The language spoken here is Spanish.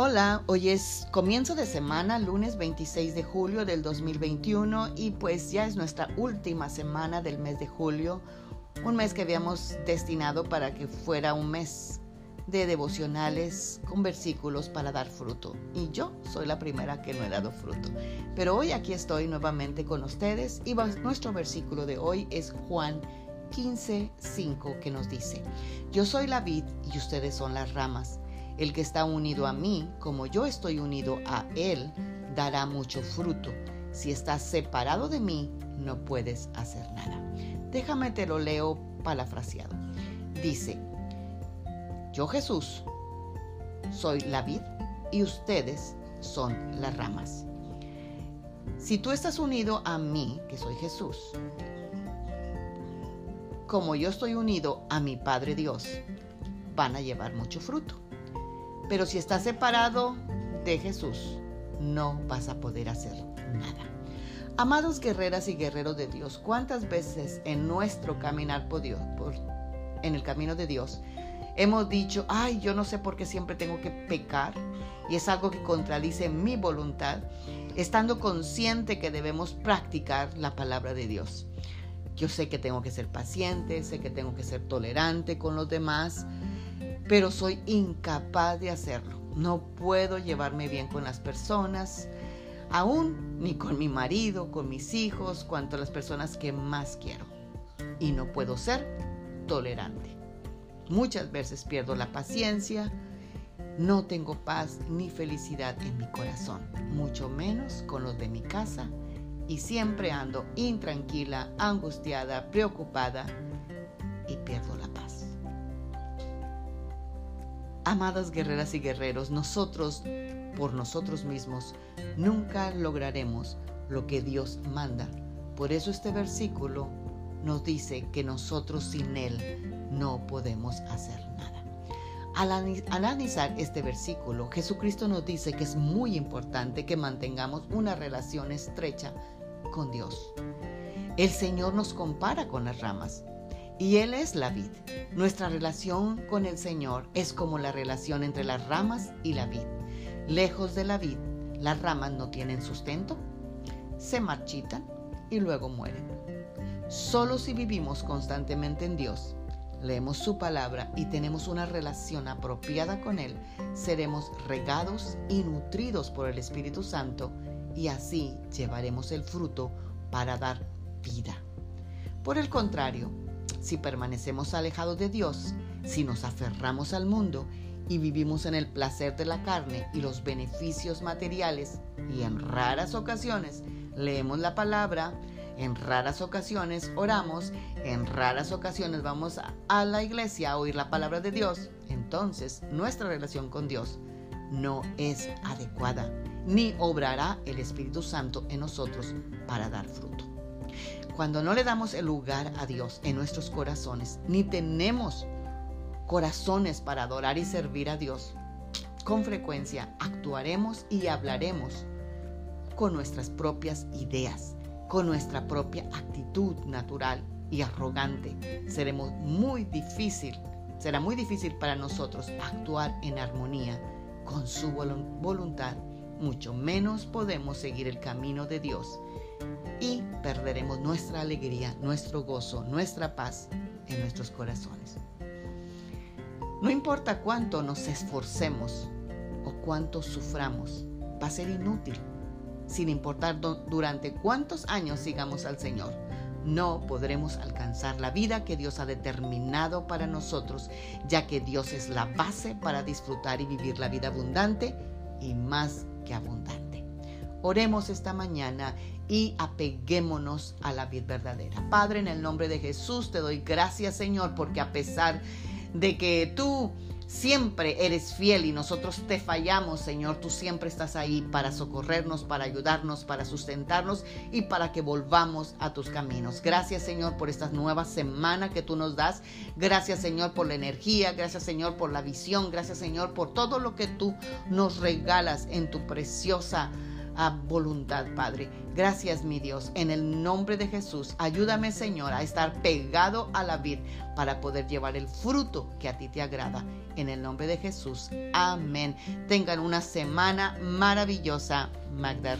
Hola, hoy es comienzo de semana, lunes 26 de julio del 2021 y pues ya es nuestra última semana del mes de julio, un mes que habíamos destinado para que fuera un mes de devocionales con versículos para dar fruto. Y yo soy la primera que no he dado fruto. Pero hoy aquí estoy nuevamente con ustedes y nuestro versículo de hoy es Juan 15, 5 que nos dice, yo soy la vid y ustedes son las ramas. El que está unido a mí, como yo estoy unido a Él, dará mucho fruto. Si estás separado de mí, no puedes hacer nada. Déjame te lo leo parafraseado. Dice, yo Jesús soy la vid y ustedes son las ramas. Si tú estás unido a mí, que soy Jesús, como yo estoy unido a mi Padre Dios, van a llevar mucho fruto. Pero si estás separado de Jesús, no vas a poder hacer nada. Amados guerreras y guerreros de Dios, ¿cuántas veces en nuestro caminar por Dios, por, en el camino de Dios, hemos dicho, ay, yo no sé por qué siempre tengo que pecar y es algo que contradice mi voluntad, estando consciente que debemos practicar la palabra de Dios? Yo sé que tengo que ser paciente, sé que tengo que ser tolerante con los demás, pero soy incapaz de hacerlo. No puedo llevarme bien con las personas, aún ni con mi marido, con mis hijos, cuanto a las personas que más quiero. Y no puedo ser tolerante. Muchas veces pierdo la paciencia, no tengo paz ni felicidad en mi corazón, mucho menos con los de mi casa, y siempre ando intranquila, angustiada, preocupada y pierdo la paz. Amadas guerreras y guerreros, nosotros, por nosotros mismos, nunca lograremos lo que Dios manda. Por eso este versículo nos dice que nosotros sin Él no podemos hacer nada. Al analizar este versículo, Jesucristo nos dice que es muy importante que mantengamos una relación estrecha con Dios. El Señor nos compara con las ramas y Él es la vid. Nuestra relación con el Señor es como la relación entre las ramas y la vid. Lejos de la vid, las ramas no tienen sustento, se marchitan y luego mueren. Solo si vivimos constantemente en Dios, leemos su palabra y tenemos una relación apropiada con Él, seremos regados y nutridos por el Espíritu Santo y así llevaremos el fruto para dar vida. Por el contrario, si permanecemos alejados de Dios, si nos aferramos al mundo y vivimos en el placer de la carne y los beneficios materiales y en raras ocasiones leemos la palabra, en raras ocasiones oramos, en raras ocasiones vamos a, la iglesia a oír la palabra de Dios, entonces nuestra relación con Dios no es adecuada, ni obrará el Espíritu Santo en nosotros para dar fruto. Cuando no le damos el lugar a Dios en nuestros corazones, ni tenemos corazones para adorar y servir a Dios, con frecuencia actuaremos y hablaremos con nuestras propias ideas, con nuestra propia actitud natural y arrogante. Seremos muy difícil, será muy difícil para nosotros actuar en armonía con su voluntad. Mucho menos podemos seguir el camino de Dios y perderemos nuestra alegría, nuestro gozo, nuestra paz en nuestros corazones. No importa cuánto nos esforcemos o cuánto suframos, va a ser inútil, sin importar durante cuántos años sigamos al Señor. No podremos alcanzar la vida que Dios ha determinado para nosotros, ya que Dios es la base para disfrutar y vivir la vida abundante y más que abundante. Oremos esta mañana y apeguémonos a la vida verdadera. Padre, en el nombre de Jesús te doy gracias, Señor, porque a pesar de que tú siempre eres fiel y nosotros te fallamos, Señor, tú siempre estás ahí para socorrernos, para ayudarnos, para sustentarnos y para que volvamos a tus caminos. Gracias, Señor, por esta nueva semana que tú nos das. Gracias, Señor, por la energía. Gracias, Señor, por la visión. Gracias, Señor, por todo lo que tú nos regalas en tu preciosa a voluntad, Padre. Gracias, mi Dios. En el nombre de Jesús, ayúdame, Señor, a estar pegado a la vid para poder llevar el fruto que a ti te agrada. En el nombre de Jesús. Amén. Tengan una semana maravillosa. Magda.